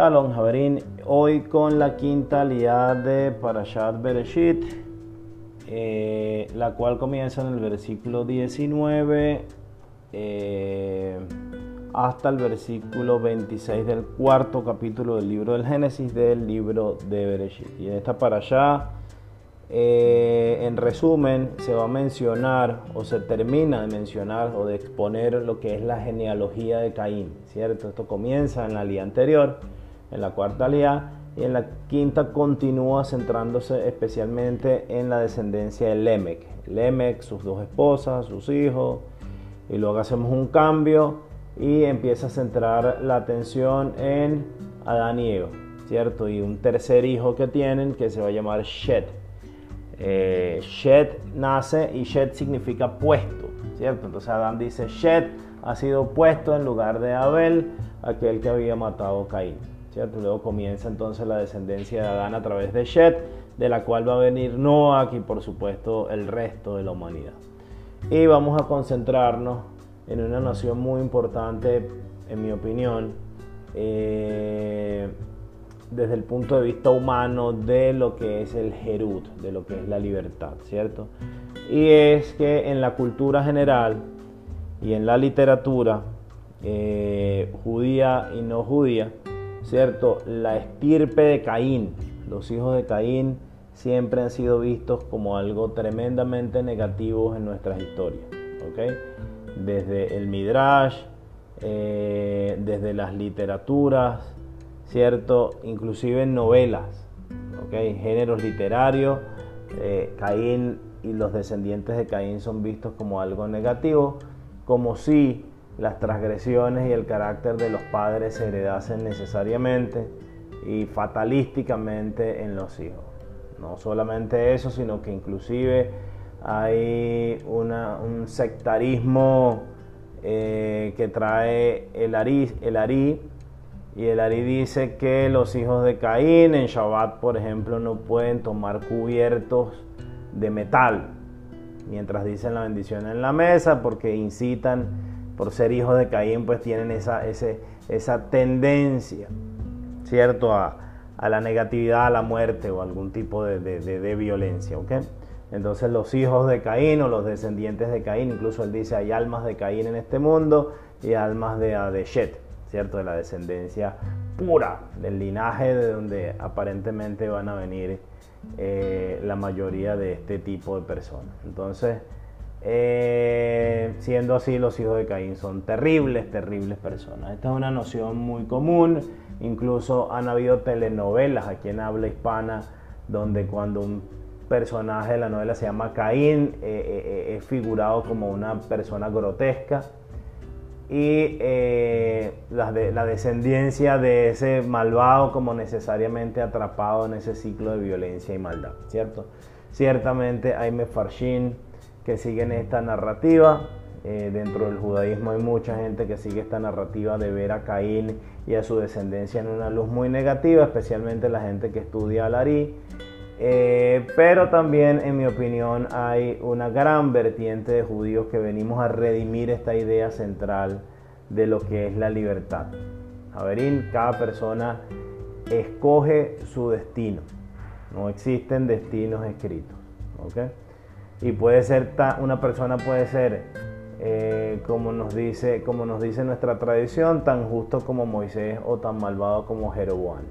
Shalom, Javerín. Hoy con la quinta liad de Parashat Bereshit, eh, la cual comienza en el versículo 19 eh, hasta el versículo 26 del cuarto capítulo del libro del Génesis del libro de Bereshit. Y en esta Parashá, eh, en resumen, se va a mencionar o se termina de mencionar o de exponer lo que es la genealogía de Caín, ¿cierto? Esto comienza en la lía anterior, en la cuarta lía, y en la quinta continúa centrándose especialmente en la descendencia de Lemec. Lemec, sus dos esposas, sus hijos, y luego hacemos un cambio y empieza a centrar la atención en Adán y Eva, ¿cierto? Y un tercer hijo que tienen que se va a llamar Shed. Eh, Shed nace y Shed significa puesto, ¿cierto? Entonces Adán dice, Shed ha sido puesto en lugar de Abel, aquel que había matado a Caín, ¿cierto? Luego comienza entonces la descendencia de Adán a través de Shed, de la cual va a venir Noah y por supuesto el resto de la humanidad. Y vamos a concentrarnos en una noción muy importante, en mi opinión, eh, desde el punto de vista humano de lo que es el Jerut, de lo que es la libertad, ¿cierto? Y es que en la cultura general y en la literatura eh, judía y no judía, ¿cierto? La estirpe de Caín, los hijos de Caín, siempre han sido vistos como algo tremendamente negativo en nuestras historias, ¿ok? Desde el Midrash, eh, desde las literaturas, ¿cierto? Inclusive en novelas, ¿ok? Géneros literarios, eh, Caín y los descendientes de Caín son vistos como algo negativo, como si las transgresiones y el carácter de los padres se heredasen necesariamente y fatalísticamente en los hijos. No solamente eso, sino que inclusive hay un sectarismo eh, que trae el Ari, el Ari, y el Ari dice que los hijos de Caín en Shabbat, por ejemplo, no pueden tomar cubiertos de metal, mientras dicen la bendición en la mesa, porque incitan, por ser hijos de Caín, pues tienen esa, esa tendencia, ¿cierto? A, a la negatividad, a la muerte o algún tipo de, violencia. ¿ok? Entonces los hijos de Caín o los descendientes de Caín, incluso él dice hay almas de Caín en este mundo y almas de Adeshet, ¿cierto? De la descendencia pura, del linaje de donde aparentemente van a venir eh, la mayoría de este tipo de personas. Entonces, eh, siendo así, los hijos de Caín son terribles, terribles personas. Esta es una noción muy común Incluso han habido telenovelas aquí en habla hispana donde cuando un personaje de la novela se llama Caín eh, eh, es figurado como una persona grotesca y la, descendencia de ese malvado como necesariamente atrapado en ese ciclo de violencia y maldad, ¿cierto? Ciertamente hay mefarshin que siguen esta narrativa, eh, dentro del judaísmo hay mucha gente que sigue esta narrativa de ver a Caín y a su descendencia en una luz muy negativa, especialmente la gente que estudia al Ari. Eh, pero también, en mi opinión, hay una gran vertiente de judíos que venimos a redimir esta idea central de lo que es la libertad. Averín, cada persona escoge su destino. No existen destinos escritos. Y puede ser, una persona puede ser eh, como, nos dice, como nos dice nuestra tradición, tan justo como Moisés o tan malvado como Jeroboam.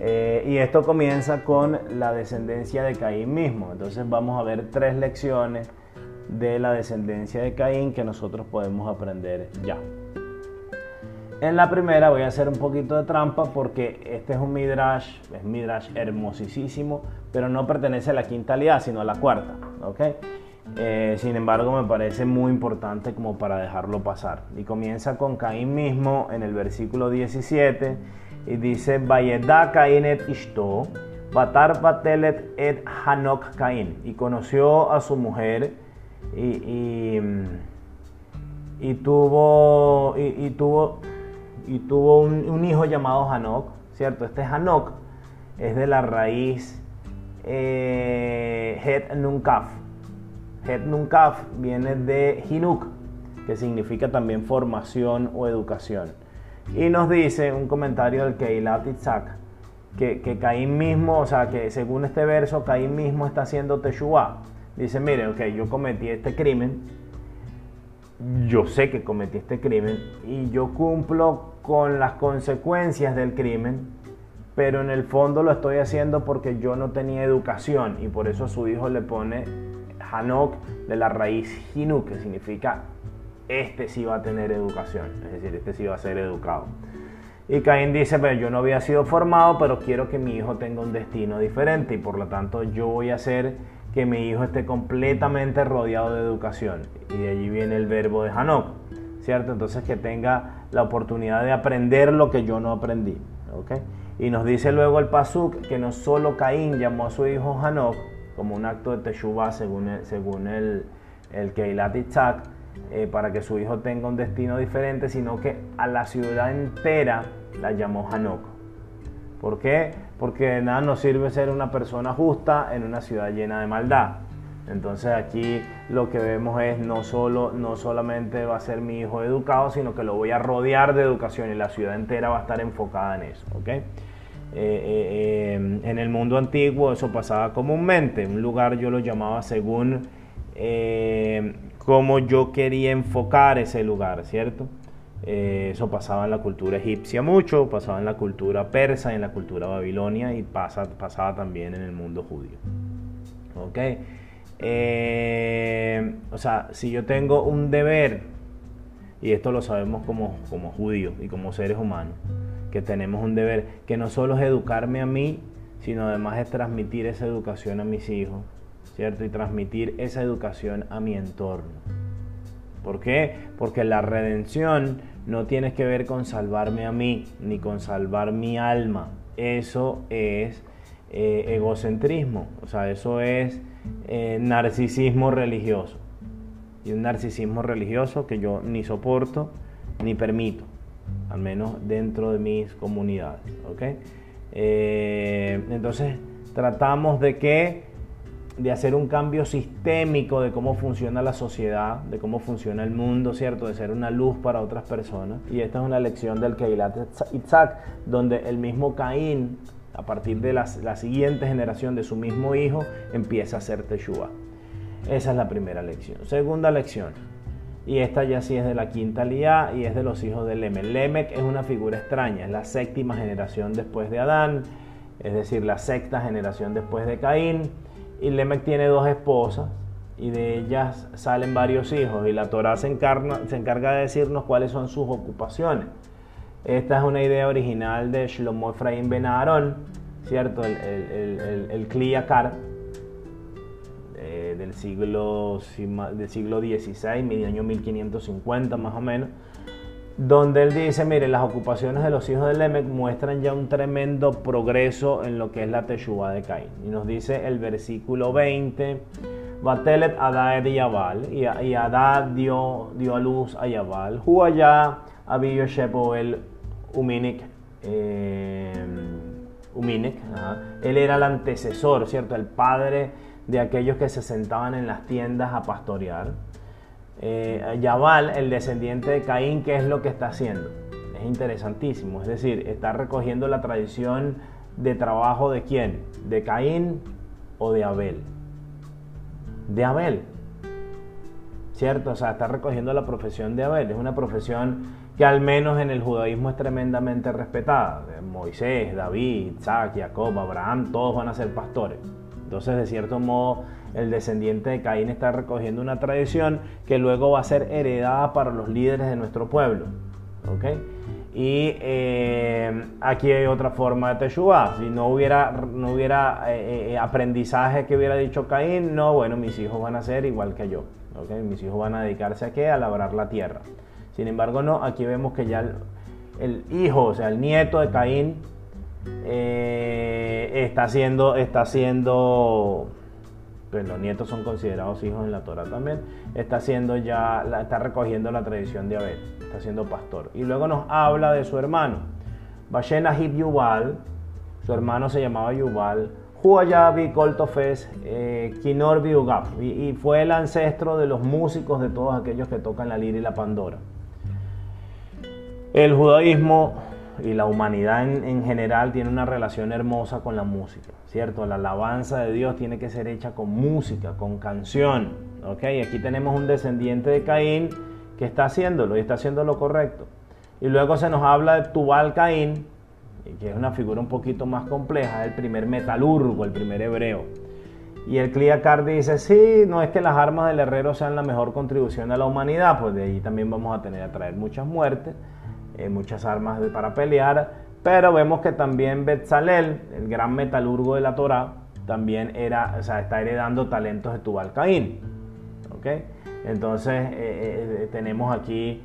Eh, y esto comienza con la descendencia de Caín mismo. Entonces vamos a ver tres lecciones de la descendencia de Caín que nosotros podemos aprender ya. En la primera voy a hacer un poquito de trampa porque este es un midrash, es midrash hermosísimo, pero no pertenece a la quinta liada, sino a la cuarta. ¿okay? Eh, sin embargo, me parece muy importante como para dejarlo pasar. Y comienza con Caín mismo en el versículo 17 y dice, Vayeda Caín et Ishto, Batar et Hanok Caín. Y conoció a su mujer y, y, tuvo, y, tuvo, y tuvo un, hijo llamado Hanok, ¿cierto? Este Hanok es de la raíz eh, Het Nunkaf Het Nunkaf viene de Hinuk, que significa también formación o educación. Y nos dice un comentario del Keilat Itzhak, que, que mismo, o sea, que según este verso, Caín mismo está haciendo Teshuvah. Dice, mire, ok, yo cometí este crimen, yo sé que cometí este crimen y yo cumplo con las consecuencias del crimen, pero en el fondo lo estoy haciendo porque yo no tenía educación y por eso a su hijo le pone Hanok de la raíz Hinu, que significa este sí va a tener educación, es decir, este sí va a ser educado. Y Caín dice, pero yo no había sido formado, pero quiero que mi hijo tenga un destino diferente y por lo tanto yo voy a hacer que mi hijo esté completamente rodeado de educación. Y de allí viene el verbo de Hanok, ¿cierto? Entonces que tenga la oportunidad de aprender lo que yo no aprendí, ¿ok? Y nos dice luego el Pasuk que no solo Caín llamó a su hijo Hanok como un acto de Teshuvah según el, según el, el Keilat eh, para que su hijo tenga un destino diferente, sino que a la ciudad entera la llamó Hanok. ¿Por qué? Porque de nada nos sirve ser una persona justa en una ciudad llena de maldad. Entonces aquí lo que vemos es no, solo, no solamente va a ser mi hijo educado, sino que lo voy a rodear de educación y la ciudad entera va a estar enfocada en eso. ¿okay? Eh, eh, eh, en el mundo antiguo eso pasaba comúnmente. Un lugar yo lo llamaba según cómo yo quería enfocar ese lugar, ¿cierto? eso pasaba en la cultura egipcia mucho, pasaba en la cultura persa, en la cultura babilonia y pasa, pasaba también en el mundo judío. ¿Ok? O sea, si yo tengo un deber, y esto lo sabemos como, como judíos y como seres humanos, que tenemos un deber, que no solo es educarme a mí, sino además es transmitir esa educación a mis hijos, ¿cierto? Y transmitir esa educación a mi entorno. ¿Por qué? Porque la redención no tiene que ver con salvarme a mí, ni con salvar mi alma. Eso es eh, egocentrismo, o sea, eso es eh, narcisismo religioso. Y un narcisismo religioso que yo ni soporto ni permito al menos dentro de mis comunidades. Eh, entonces tratamos de que de hacer un cambio sistémico de cómo funciona la sociedad, de cómo funciona el mundo, ¿cierto? De ser una luz para otras personas. Y esta es una lección del Keilat Itzhak, donde el mismo Caín, a partir de la, siguiente generación de su mismo hijo, empieza a hacer Teshuvah. Esa es la primera lección. Segunda lección, y esta ya sí es de la quinta lía y es de los hijos de Lemec. Lemec es una figura extraña, es la séptima generación después de Adán, es decir, la sexta generación después de Caín. Y Lemec tiene dos esposas y de ellas salen varios hijos y la Torah se encarga de decirnos cuáles son sus ocupaciones. Esta es una idea original de Shlomo Efraim Ben ¿cierto? El, el, el, el del siglo, del siglo XVI, año 1550 más o menos, donde él dice, mire, las ocupaciones de los hijos de Lemec muestran ya un tremendo progreso en lo que es la Teshuvah de Caín. Y nos dice el versículo 20, Batelet Adá de Yabal, y, Adá dio, dio a luz a Yabal, Huayá Abiyo el Uminik, eh, Uminik, él era el antecesor, ¿cierto? El padre de aquellos que se sentaban en las tiendas a pastorear. Eh, Yabal, el descendiente de Caín, ¿qué es lo que está haciendo? Es interesantísimo, es decir, está recogiendo la tradición de trabajo de quién? ¿De Caín o de Abel? De Abel. ¿Cierto? O sea, está recogiendo la profesión de Abel. Es una profesión que al menos en el judaísmo es tremendamente respetada. Moisés, David, Isaac, Jacob, Abraham, todos van a ser pastores. Entonces, de cierto modo, el descendiente de Caín está recogiendo una tradición que luego va a ser heredada para los líderes de nuestro pueblo. Y eh, aquí hay otra forma de Teshuvah. Si no hubiera, no hubiera eh, eh, aprendizaje que hubiera dicho Caín, no, bueno, mis hijos van a ser igual que yo. Mis hijos van a dedicarse a qué? A labrar la tierra. Sin embargo, no, aquí vemos que ya el hijo, o sea, el nieto de Caín, eh, está haciendo, está haciendo, pues los nietos son considerados hijos en la Torah también, está haciendo ya, está recogiendo la tradición de Abel, está siendo pastor. Y luego nos habla de su hermano, Bashen Ahib Yubal, su hermano se llamaba Yubal, Huayabi Koltofes eh, Kinor Biugaf, y, y fue el ancestro de los músicos de todos aquellos que tocan la lira y la pandora. El judaísmo y la humanidad en, general tiene una relación hermosa con la música, ¿cierto? La alabanza de Dios tiene que ser hecha con música, con canción, ¿ok? Aquí tenemos un descendiente de Caín que está haciéndolo y está haciendo lo correcto. Y luego se nos habla de Tubal Caín, que es una figura un poquito más compleja, el primer metalurgo, el primer hebreo. Y el Cliacar dice, sí, no es que las armas del herrero sean la mejor contribución a la humanidad, pues de ahí también vamos a tener a traer muchas muertes, eh, muchas armas para pelear, pero vemos que también Betzalel, el gran metalurgo de la Torah, también era, o sea, está heredando talentos de Tubal Caín. ¿ok? Entonces eh, eh, tenemos aquí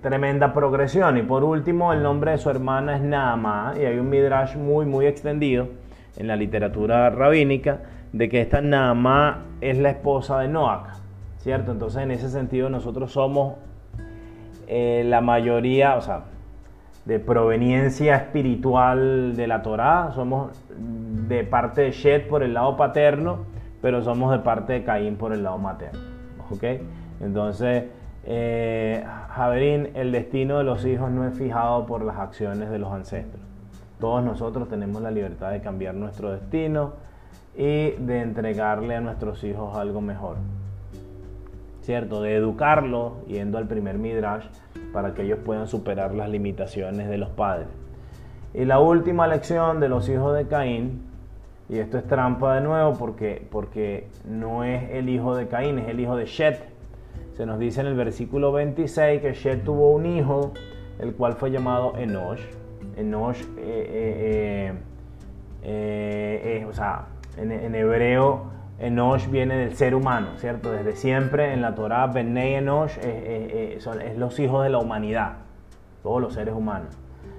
tremenda progresión. Y por último, el nombre de su hermana es Naamá, y hay un midrash muy, muy extendido en la literatura rabínica de que esta Naamá es la esposa de Noach, ¿cierto? Entonces, en ese sentido, nosotros somos eh, la mayoría, o sea, de proveniencia espiritual de la Torá, somos de parte de Shet por el lado paterno, pero somos de parte de Caín por el lado materno, ¿ok? Entonces, eh, Javerín, el destino de los hijos no es fijado por las acciones de los ancestros. Todos nosotros tenemos la libertad de cambiar nuestro destino y de entregarle a nuestros hijos algo mejor. ¿Cierto? De educarlos yendo al primer Midrash para que ellos puedan superar las limitaciones de los padres. Y la última lección de los hijos de Caín, y esto es trampa de nuevo porque, porque no es el hijo de Caín, es el hijo de Shet, se nos dice en el versículo 26 que Shet tuvo un hijo, el cual fue llamado Enosh. Enosh, eh, eh, eh, o sea, en, hebreo, Enosh viene del ser humano, ¿cierto? Desde siempre en la Torah, Benei Enosh es, es los hijos de la humanidad, todos los seres humanos.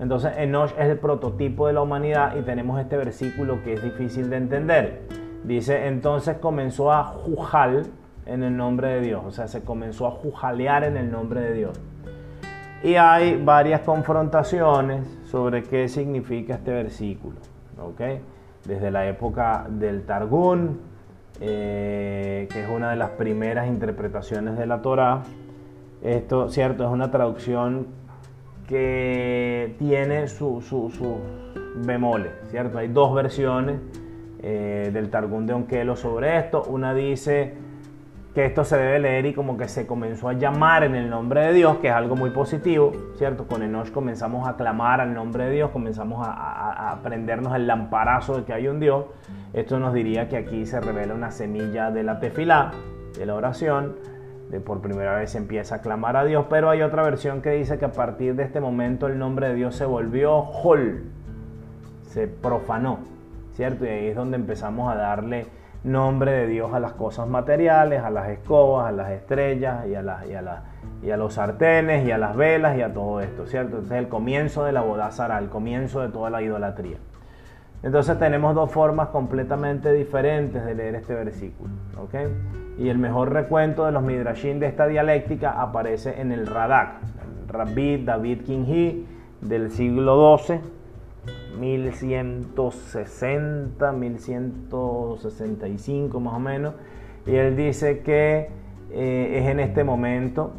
Entonces, Enosh es el prototipo de la humanidad y tenemos este versículo que es difícil de entender. Dice, entonces comenzó a Jujal, en el nombre de Dios, o sea, se comenzó a jujalear en el nombre de Dios. Y hay varias confrontaciones sobre qué significa este versículo, ¿ok? Desde la época del Targún, eh, que es una de las primeras interpretaciones de la Torá. Esto, cierto, es una traducción que tiene sus su, su bemoles, ¿cierto? Hay dos versiones eh, del Targún de Onquelo sobre esto. Una dice que esto se debe leer y como que se comenzó a llamar en el nombre de Dios, que es algo muy positivo, ¿cierto? Con Enoch comenzamos a clamar al nombre de Dios, comenzamos a, aprendernos el lamparazo de que hay un Dios. Esto nos diría que aquí se revela una semilla de la tefilá, de la oración, de por primera vez se empieza a clamar a Dios, pero hay otra versión que dice que a partir de este momento el nombre de Dios se volvió hol, se profanó, ¿cierto? Y ahí es donde empezamos a darle nombre de Dios a las cosas materiales, a las escobas, a las estrellas y a, los sartenes y a las velas y a todo esto, ¿cierto? Entonces el comienzo de la bodazara, el comienzo de toda la idolatría. Entonces tenemos dos formas completamente diferentes de leer este versículo, ¿ok? Y el mejor recuento de los midrashim de esta dialéctica aparece en el Radak, el Rabbi David Kinghi del siglo XII, 1160, 1165 más o menos. Y él dice que eh, es en este momento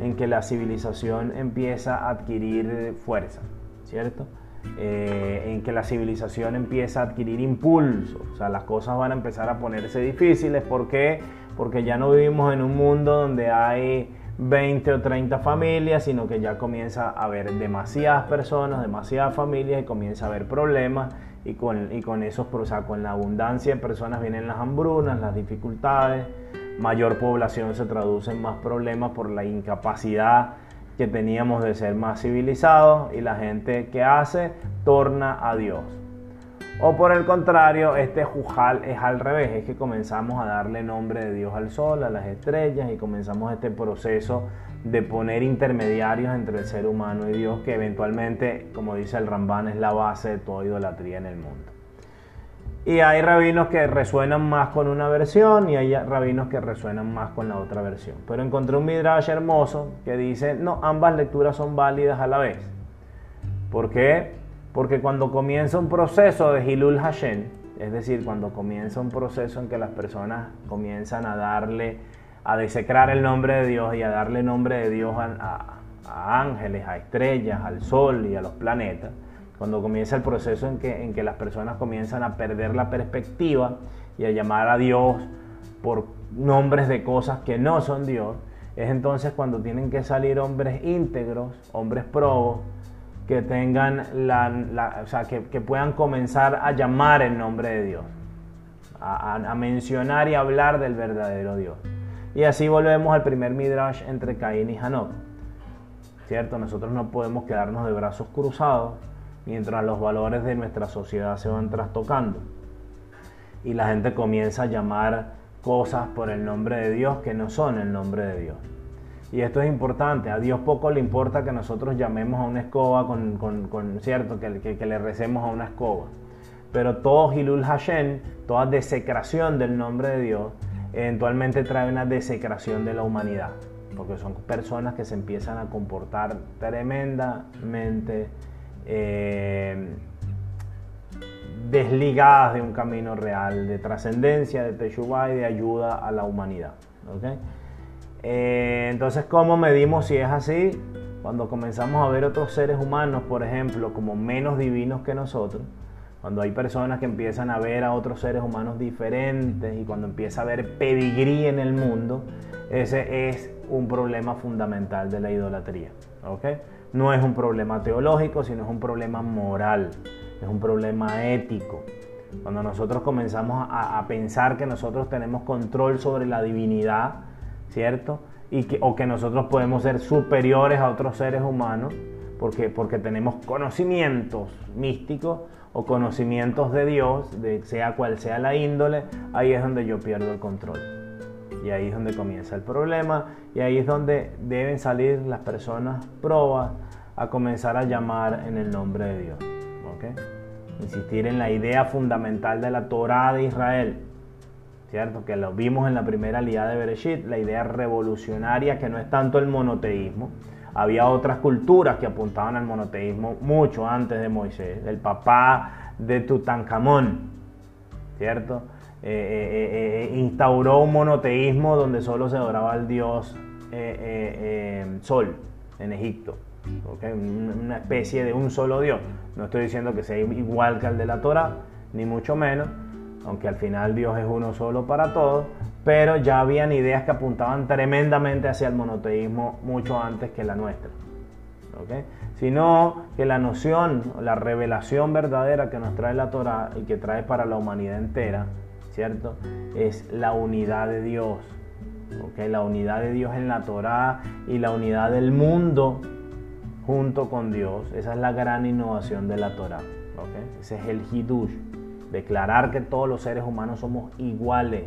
en que la civilización empieza a adquirir fuerza, ¿cierto? Eh, en que la civilización empieza a adquirir impulso, o sea, las cosas van a empezar a ponerse difíciles. ¿Por qué? Porque ya no vivimos en un mundo donde hay 20 o 30 familias, sino que ya comienza a haber demasiadas personas, demasiadas familias y comienza a haber problemas y con, y con esos, o sea, con la abundancia de personas vienen las hambrunas, las dificultades, mayor población se traduce en más problemas por la incapacidad que teníamos de ser más civilizados y la gente que hace torna a Dios. O por el contrario, este jujal es al revés, es que comenzamos a darle nombre de Dios al sol, a las estrellas y comenzamos este proceso de poner intermediarios entre el ser humano y Dios que eventualmente, como dice el Ramban, es la base de toda idolatría en el mundo. Y hay rabinos que resuenan más con una versión y hay rabinos que resuenan más con la otra versión. Pero encontré un midrash hermoso que dice, no, ambas lecturas son válidas a la vez. ¿Por qué? Porque cuando comienza un proceso de Hilul Hashem, es decir, cuando comienza un proceso en que las personas comienzan a darle, a desecrar el nombre de Dios y a darle nombre de Dios a, a ángeles, a estrellas, al sol y a los planetas, cuando comienza el proceso en que, en que las personas comienzan a perder la perspectiva y a llamar a Dios por nombres de cosas que no son Dios, es entonces cuando tienen que salir hombres íntegros, hombres probos, que tengan la, o sea, que, puedan comenzar a llamar el nombre de Dios, a, mencionar y hablar del verdadero Dios. Y así volvemos al primer midrash entre Caín y Hanok. ¿Cierto? Nosotros no podemos quedarnos de brazos cruzados mientras los valores de nuestra sociedad se van trastocando. Y la gente comienza a llamar cosas por el nombre de Dios que no son el nombre de Dios. Y esto es importante, a Dios poco le importa que nosotros llamemos a una escoba con, con, cierto, que, que, le recemos a una escoba. Pero todo Hilul Hashem, toda desecración del nombre de Dios, eventualmente trae una desecración de la humanidad. Porque son personas que se empiezan a comportar tremendamente eh, desligadas de un camino real, de trascendencia, de Teshuvah y de ayuda a la humanidad. Eh, entonces, ¿cómo medimos si es así? Cuando comenzamos a ver otros seres humanos, por ejemplo, como menos divinos que nosotros, cuando hay personas que empiezan a ver a otros seres humanos diferentes y cuando empieza a haber pedigrí en el mundo, ese es un problema fundamental de la idolatría. No es un problema teológico, sino es un problema moral es un problema ético. Cuando nosotros comenzamos a, pensar que nosotros tenemos control sobre la divinidad, ¿cierto? Y que, o que nosotros podemos ser superiores a otros seres humanos porque, porque tenemos conocimientos místicos o conocimientos de Dios, de sea cual sea la índole, ahí es donde yo pierdo el control. Y ahí es donde comienza el problema y ahí es donde deben salir las personas probas a comenzar a llamar en el nombre de Dios. Insistir en la idea fundamental de la Torah de Israel, ¿cierto? Que lo vimos en la primera liada de Bereshit, la idea revolucionaria que no es tanto el monoteísmo. Había otras culturas que apuntaban al monoteísmo mucho antes de Moisés, el papá de Tutankamón, ¿cierto? Eh, eh, eh, instauró un monoteísmo donde solo se adoraba al dios Sol en Egipto una especie de un solo Dios. No estoy diciendo que sea igual que el de la Torah, ni mucho menos, aunque al final Dios es uno solo para todos, pero ya habían ideas que apuntaban tremendamente hacia el monoteísmo mucho antes que la nuestra. Sino que la noción, la revelación verdadera que nos trae la Torah y que trae para la humanidad entera, ¿cierto? Es la unidad de Dios. La unidad de Dios en la Torah y la unidad del mundo junto con Dios. Esa es la gran innovación de la Torah. Ese es el Hidush. Declarar que todos los seres humanos somos iguales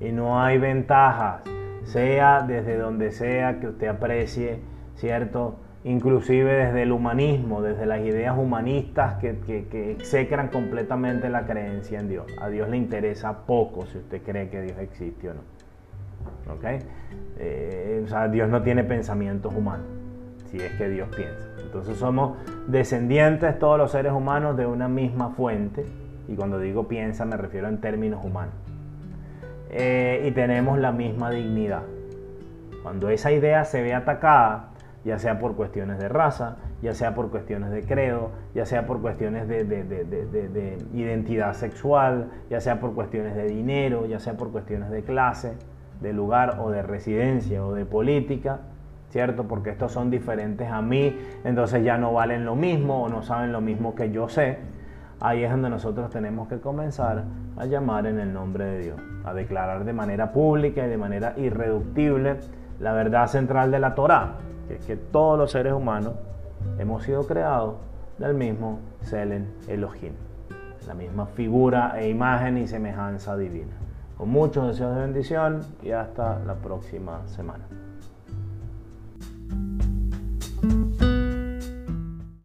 y no hay ventajas, sea desde donde sea que usted aprecie, ¿cierto? Inclusive desde el humanismo, desde las ideas humanistas que, execran completamente la creencia en Dios. A Dios le interesa poco si usted cree que Dios existe o no. Eh, o sea, Dios no tiene pensamientos humanos si es que Dios piensa. Entonces somos descendientes todos los seres humanos de una misma fuente, y cuando digo piensa me refiero en términos humanos, eh, y tenemos la misma dignidad. Cuando esa idea se ve atacada, ya sea por cuestiones de raza, ya sea por cuestiones de credo, ya sea por cuestiones de, de, identidad sexual, ya sea por cuestiones de dinero, ya sea por cuestiones de clase, de lugar o de residencia o de política, ¿cierto? Porque estos son diferentes a mí, entonces ya no valen lo mismo o no saben lo mismo que yo sé. Ahí es donde nosotros tenemos que comenzar a llamar en el nombre de Dios, a declarar de manera pública y de manera irreductible la verdad central de la Torah, que es que todos los seres humanos hemos sido creados del mismo Selen Elohim, la misma figura e imagen y semejanza divina. Con muchos deseos de bendición y hasta la próxima semana.